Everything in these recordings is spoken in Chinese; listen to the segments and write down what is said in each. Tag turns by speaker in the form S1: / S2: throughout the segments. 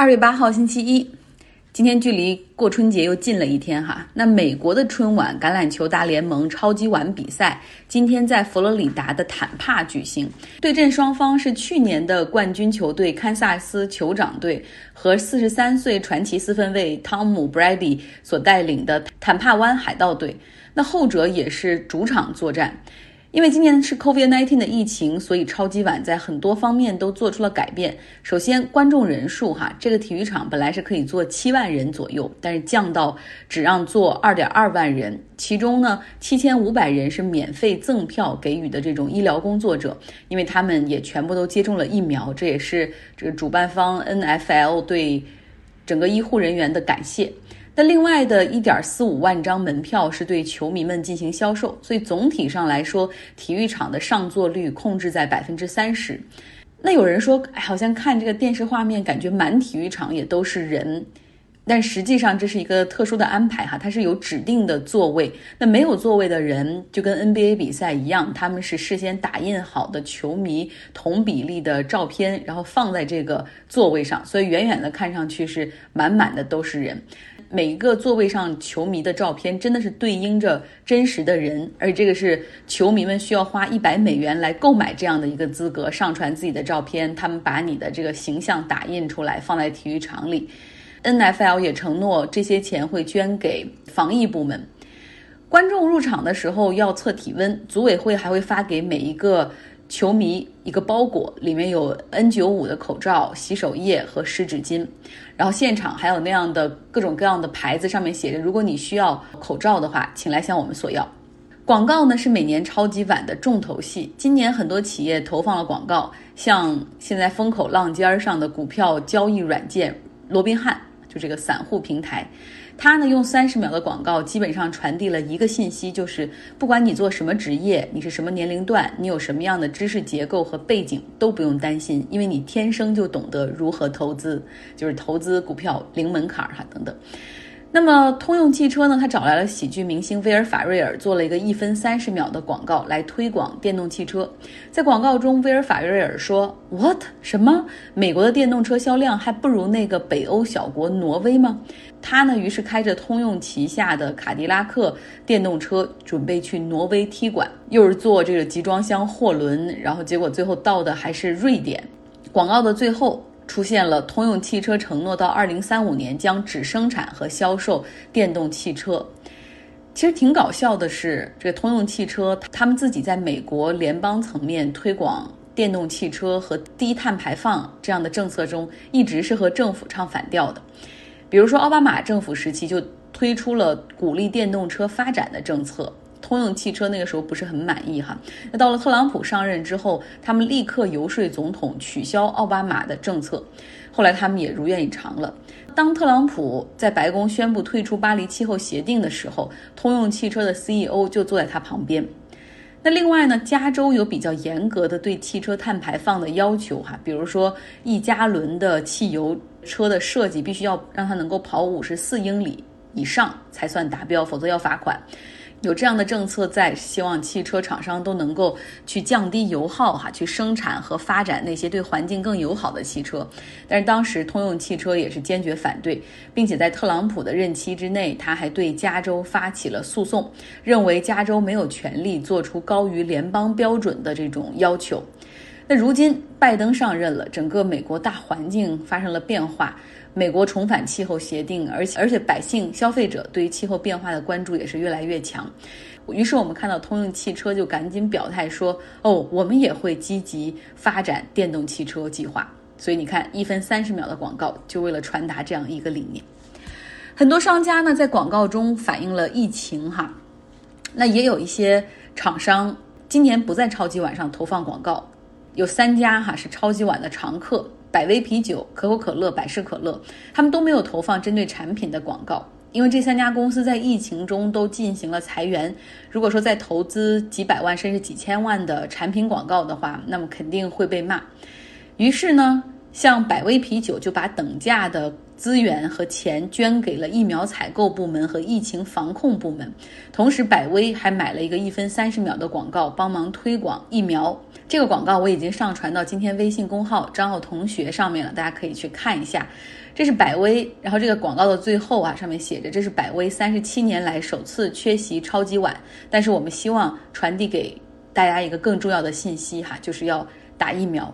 S1: 二月八号星期一，今天距离过春节又近了一天哈。那美国的春晚橄榄球大联盟超级碗比赛今天在佛罗里达的坦帕举行，对阵双方是去年的冠军球队堪萨斯酋长队和四十三岁传奇四分卫汤姆·布莱迪所带领的坦帕湾海盗队。那后者也是主场作战。因为今年是 COVID-19 的疫情，所以超级碗在很多方面都做出了改变。首先，观众人数哈，这个体育场本来是可以坐七万人左右，但是降到只让坐二点二万人。其中呢，七千五百人是免费赠票给予的这种医疗工作者，因为他们也全部都接种了疫苗。这也是这个主办方 NFL 对整个医护人员的感谢。那另外的一点四五万张门票是对球迷们进行销售，所以总体上来说，体育场的上座率控制在百分之三十。那有人说，哎，好像看这个电视画面，感觉满体育场也都是人，但实际上这是一个特殊的安排哈，它是有指定的座位。那没有座位的人，就跟 NBA 比赛一样，他们是事先打印好的球迷同比例的照片，然后放在这个座位上，所以远远的看上去是满满的都是人。每一个座位上球迷的照片真的是对应着真实的人，而这个是球迷们需要花一百美元来购买这样的一个资格，上传自己的照片，他们把你的这个形象打印出来放在体育场里。NFL 也承诺这些钱会捐给防疫部门。观众入场的时候要测体温，组委会还会发给每一个。球迷一个包裹，里面有 N95 的口罩、洗手液和湿纸巾，然后现场还有那样的各种各样的牌子，上面写着：如果你需要口罩的话，请来向我们索要。广告呢是每年超级碗的重头戏，今年很多企业投放了广告，像现在风口浪尖上的股票交易软件罗宾汉，就这个散户平台。他呢用三十秒的广告，基本上传递了一个信息，就是不管你做什么职业，你是什么年龄段，你有什么样的知识结构和背景，都不用担心，因为你天生就懂得如何投资，就是投资股票零门槛儿哈等等。那么，通用汽车呢？他找来了喜剧明星威尔法瑞尔，做了一个一分三十秒的广告来推广电动汽车。在广告中，威尔法瑞尔说：“What？什么？美国的电动车销量还不如那个北欧小国挪威吗？”他呢，于是开着通用旗下的卡迪拉克电动车，准备去挪威踢馆，又是坐这个集装箱货轮，然后结果最后到的还是瑞典。广告的最后。出现了通用汽车承诺到二零三五年将只生产和销售电动汽车。其实挺搞笑的是，这个通用汽车他们自己在美国联邦层面推广电动汽车和低碳排放这样的政策中，一直是和政府唱反调的。比如说奥巴马政府时期就推出了鼓励电动车发展的政策。通用汽车那个时候不是很满意哈，那到了特朗普上任之后，他们立刻游说总统取消奥巴马的政策，后来他们也如愿以偿了。当特朗普在白宫宣布退出巴黎气候协定的时候，通用汽车的 CEO 就坐在他旁边。那另外呢，加州有比较严格的对汽车碳排放的要求哈，比如说一加仑的汽油车的设计必须要让它能够跑五十四英里以上才算达标，否则要罚款。有这样的政策在，希望汽车厂商都能够去降低油耗，哈，去生产和发展那些对环境更友好的汽车。但是当时通用汽车也是坚决反对，并且在特朗普的任期之内，他还对加州发起了诉讼，认为加州没有权利做出高于联邦标准的这种要求。那如今拜登上任了，整个美国大环境发生了变化。美国重返气候协定，而且而且百姓消费者对于气候变化的关注也是越来越强。于是我们看到通用汽车就赶紧表态说：“哦，我们也会积极发展电动汽车计划。”所以你看，一分三十秒的广告就为了传达这样一个理念。很多商家呢在广告中反映了疫情哈，那也有一些厂商今年不在超级碗上投放广告，有三家哈是超级碗的常客。百威啤酒、可口可乐、百事可乐，他们都没有投放针对产品的广告，因为这三家公司在疫情中都进行了裁员。如果说再投资几百万甚至几千万的产品广告的话，那么肯定会被骂。于是呢，像百威啤酒就把等价的资源和钱捐给了疫苗采购部门和疫情防控部门，同时百威还买了一个一分三十秒的广告，帮忙推广疫苗。这个广告我已经上传到今天微信公号张奥同学上面了，大家可以去看一下。这是百威，然后这个广告的最后啊，上面写着这是百威三十七年来首次缺席超级碗，但是我们希望传递给大家一个更重要的信息哈，就是要打疫苗。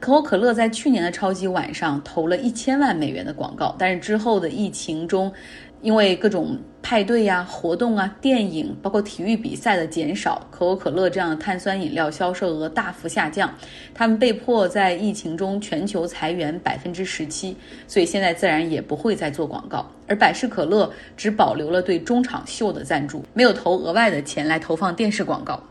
S1: 可口可乐在去年的超级晚上投了一千万美元的广告，但是之后的疫情中。因为各种派对呀、活动啊、电影，包括体育比赛的减少，可口可乐这样的碳酸饮料销售额大幅下降，他们被迫在疫情中全球裁员百分之十七，所以现在自然也不会再做广告。而百事可乐只保留了对中场秀的赞助，没有投额外的钱来投放电视广告。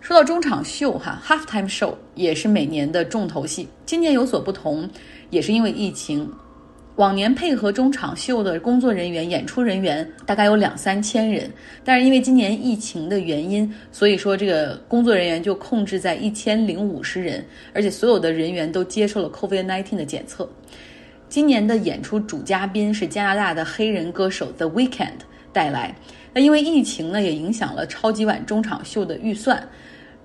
S1: 说到中场秀，哈，halftime show 也是每年的重头戏，今年有所不同，也是因为疫情。往年配合中场秀的工作人员、演出人员大概有两三千人，但是因为今年疫情的原因，所以说这个工作人员就控制在一千零五十人，而且所有的人员都接受了 COVID-19 的检测。今年的演出主嘉宾是加拿大的黑人歌手 The Weeknd 带来，那因为疫情呢，也影响了超级碗中场秀的预算。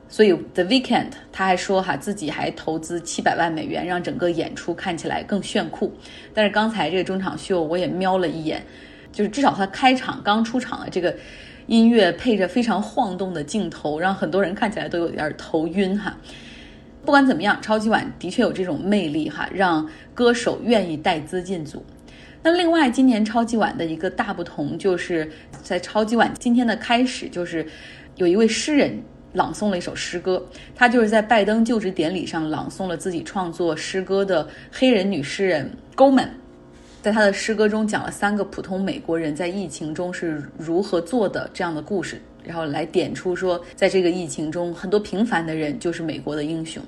S1: 所以，The Weekend，他还说哈，自己还投资七百万美元，让整个演出看起来更炫酷。但是刚才这个中场秀我也瞄了一眼，就是至少他开场刚出场的这个音乐配着非常晃动的镜头，让很多人看起来都有点头晕哈。不管怎么样，超级碗的确有这种魅力哈，让歌手愿意带资进组。那另外，今年超级碗的一个大不同就是在超级碗今天的开始，就是有一位诗人。朗诵了一首诗歌，他就是在拜登就职典礼上朗诵了自己创作诗歌的黑人女诗人 Goldman，在他的诗歌中讲了三个普通美国人在疫情中是如何做的这样的故事，然后来点出说，在这个疫情中，很多平凡的人就是美国的英雄。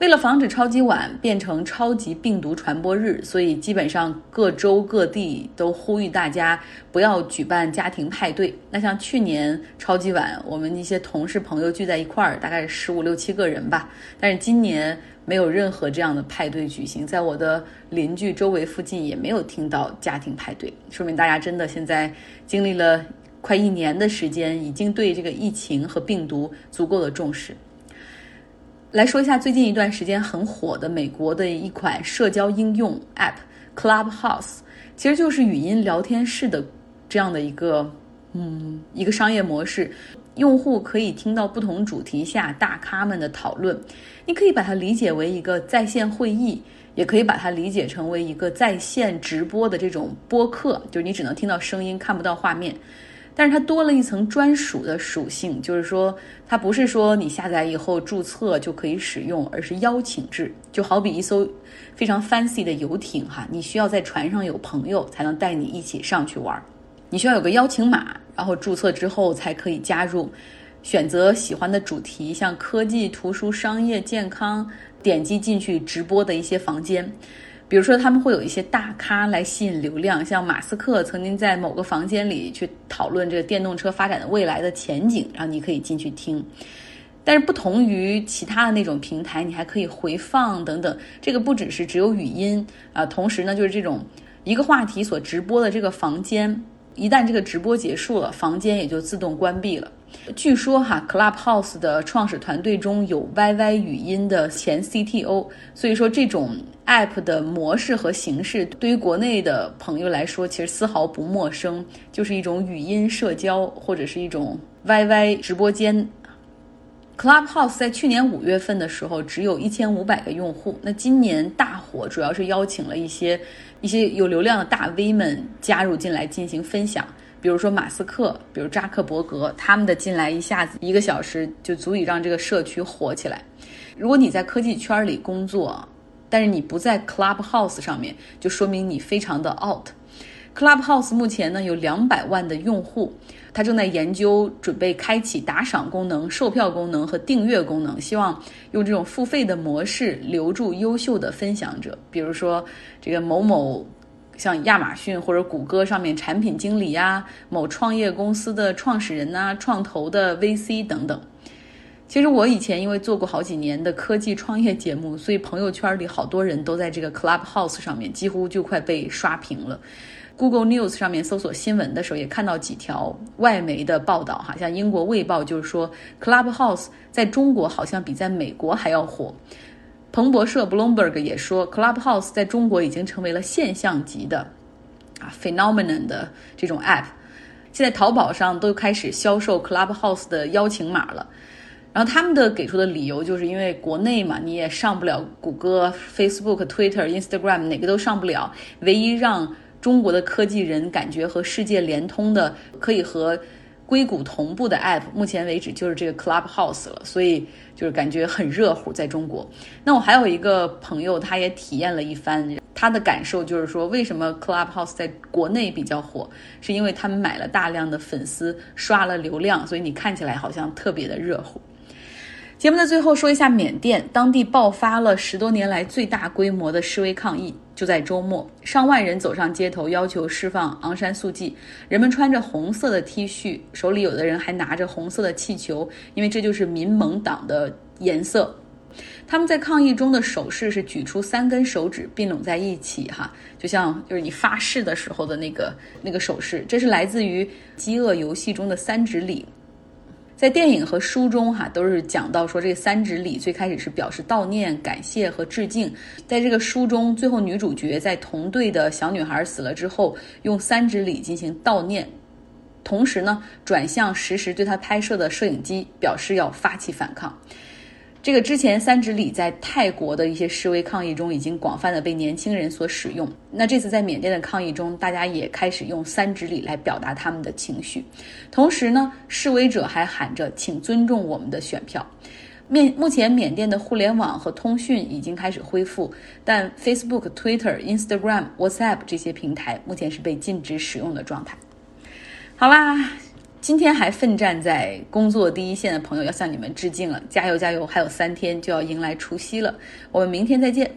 S1: 为了防止超级碗变成超级病毒传播日，所以基本上各州各地都呼吁大家不要举办家庭派对。那像去年超级碗，我们一些同事朋友聚在一块儿，大概十五六七个人吧。但是今年没有任何这样的派对举行，在我的邻居周围附近也没有听到家庭派对，说明大家真的现在经历了快一年的时间，已经对这个疫情和病毒足够的重视。来说一下最近一段时间很火的美国的一款社交应用 App Clubhouse，其实就是语音聊天室的这样的一个嗯一个商业模式，用户可以听到不同主题下大咖们的讨论，你可以把它理解为一个在线会议，也可以把它理解成为一个在线直播的这种播客，就是你只能听到声音看不到画面。但是它多了一层专属的属性，就是说，它不是说你下载以后注册就可以使用，而是邀请制，就好比一艘非常 fancy 的游艇哈，你需要在船上有朋友才能带你一起上去玩，你需要有个邀请码，然后注册之后才可以加入，选择喜欢的主题，像科技、图书、商业、健康，点击进去直播的一些房间。比如说，他们会有一些大咖来吸引流量，像马斯克曾经在某个房间里去讨论这个电动车发展的未来的前景，然后你可以进去听。但是不同于其他的那种平台，你还可以回放等等。这个不只是只有语音啊，同时呢，就是这种一个话题所直播的这个房间，一旦这个直播结束了，房间也就自动关闭了。据说哈，Clubhouse 的创始团队中有 YY 语音的前 CTO，所以说这种 App 的模式和形式对于国内的朋友来说，其实丝毫不陌生，就是一种语音社交或者是一种 YY 直播间。Clubhouse 在去年五月份的时候只有一千五百个用户，那今年大火主要是邀请了一些一些有流量的大 V 们加入进来进行分享。比如说马斯克，比如扎克伯格，他们的进来一下子一个小时就足以让这个社区火起来。如果你在科技圈里工作，但是你不在 Clubhouse 上面，就说明你非常的 out。Clubhouse 目前呢有两百万的用户，他正在研究准备开启打赏功能、售票功能和订阅功能，希望用这种付费的模式留住优秀的分享者，比如说这个某某。像亚马逊或者谷歌上面产品经理呀，某创业公司的创始人呐，创投的 VC 等等。其实我以前因为做过好几年的科技创业节目，所以朋友圈里好多人都在这个 Clubhouse 上面，几乎就快被刷屏了。Google News 上面搜索新闻的时候，也看到几条外媒的报道哈，像英国卫报就是说 Clubhouse 在中国好像比在美国还要火。彭博社 （Bloomberg） 也说，Clubhouse 在中国已经成为了现象级的啊 phenomenon 的这种 app。现在淘宝上都开始销售 Clubhouse 的邀请码了。然后他们的给出的理由就是因为国内嘛，你也上不了谷歌、Facebook、Twitter、Instagram，哪个都上不了。唯一让中国的科技人感觉和世界连通的，可以和硅谷同步的 App，目前为止就是这个 Clubhouse 了。所以就是感觉很热乎，在中国。那我还有一个朋友，他也体验了一番，他的感受就是说，为什么 Clubhouse 在国内比较火，是因为他们买了大量的粉丝，刷了流量，所以你看起来好像特别的热乎。节目的最后说一下缅甸，当地爆发了十多年来最大规模的示威抗议。就在周末，上万人走上街头，要求释放昂山素季。人们穿着红色的 T 恤，手里有的人还拿着红色的气球，因为这就是民盟党的颜色。他们在抗议中的手势是举出三根手指并拢在一起，哈，就像就是你发誓的时候的那个那个手势。这是来自于《饥饿游戏》中的三指礼。在电影和书中，哈都是讲到说，这三指礼最开始是表示悼念、感谢和致敬。在这个书中，最后女主角在同队的小女孩死了之后，用三指礼进行悼念，同时呢，转向实时对她拍摄的摄影机，表示要发起反抗。这个之前三指礼在泰国的一些示威抗议中已经广泛的被年轻人所使用。那这次在缅甸的抗议中，大家也开始用三指礼来表达他们的情绪。同时呢，示威者还喊着“请尊重我们的选票”。面目前缅甸的互联网和通讯已经开始恢复，但 Facebook、Twitter、Instagram、WhatsApp 这些平台目前是被禁止使用的状态。好啦。今天还奋战在工作第一线的朋友，要向你们致敬了！加油加油！还有三天就要迎来除夕了，我们明天再见。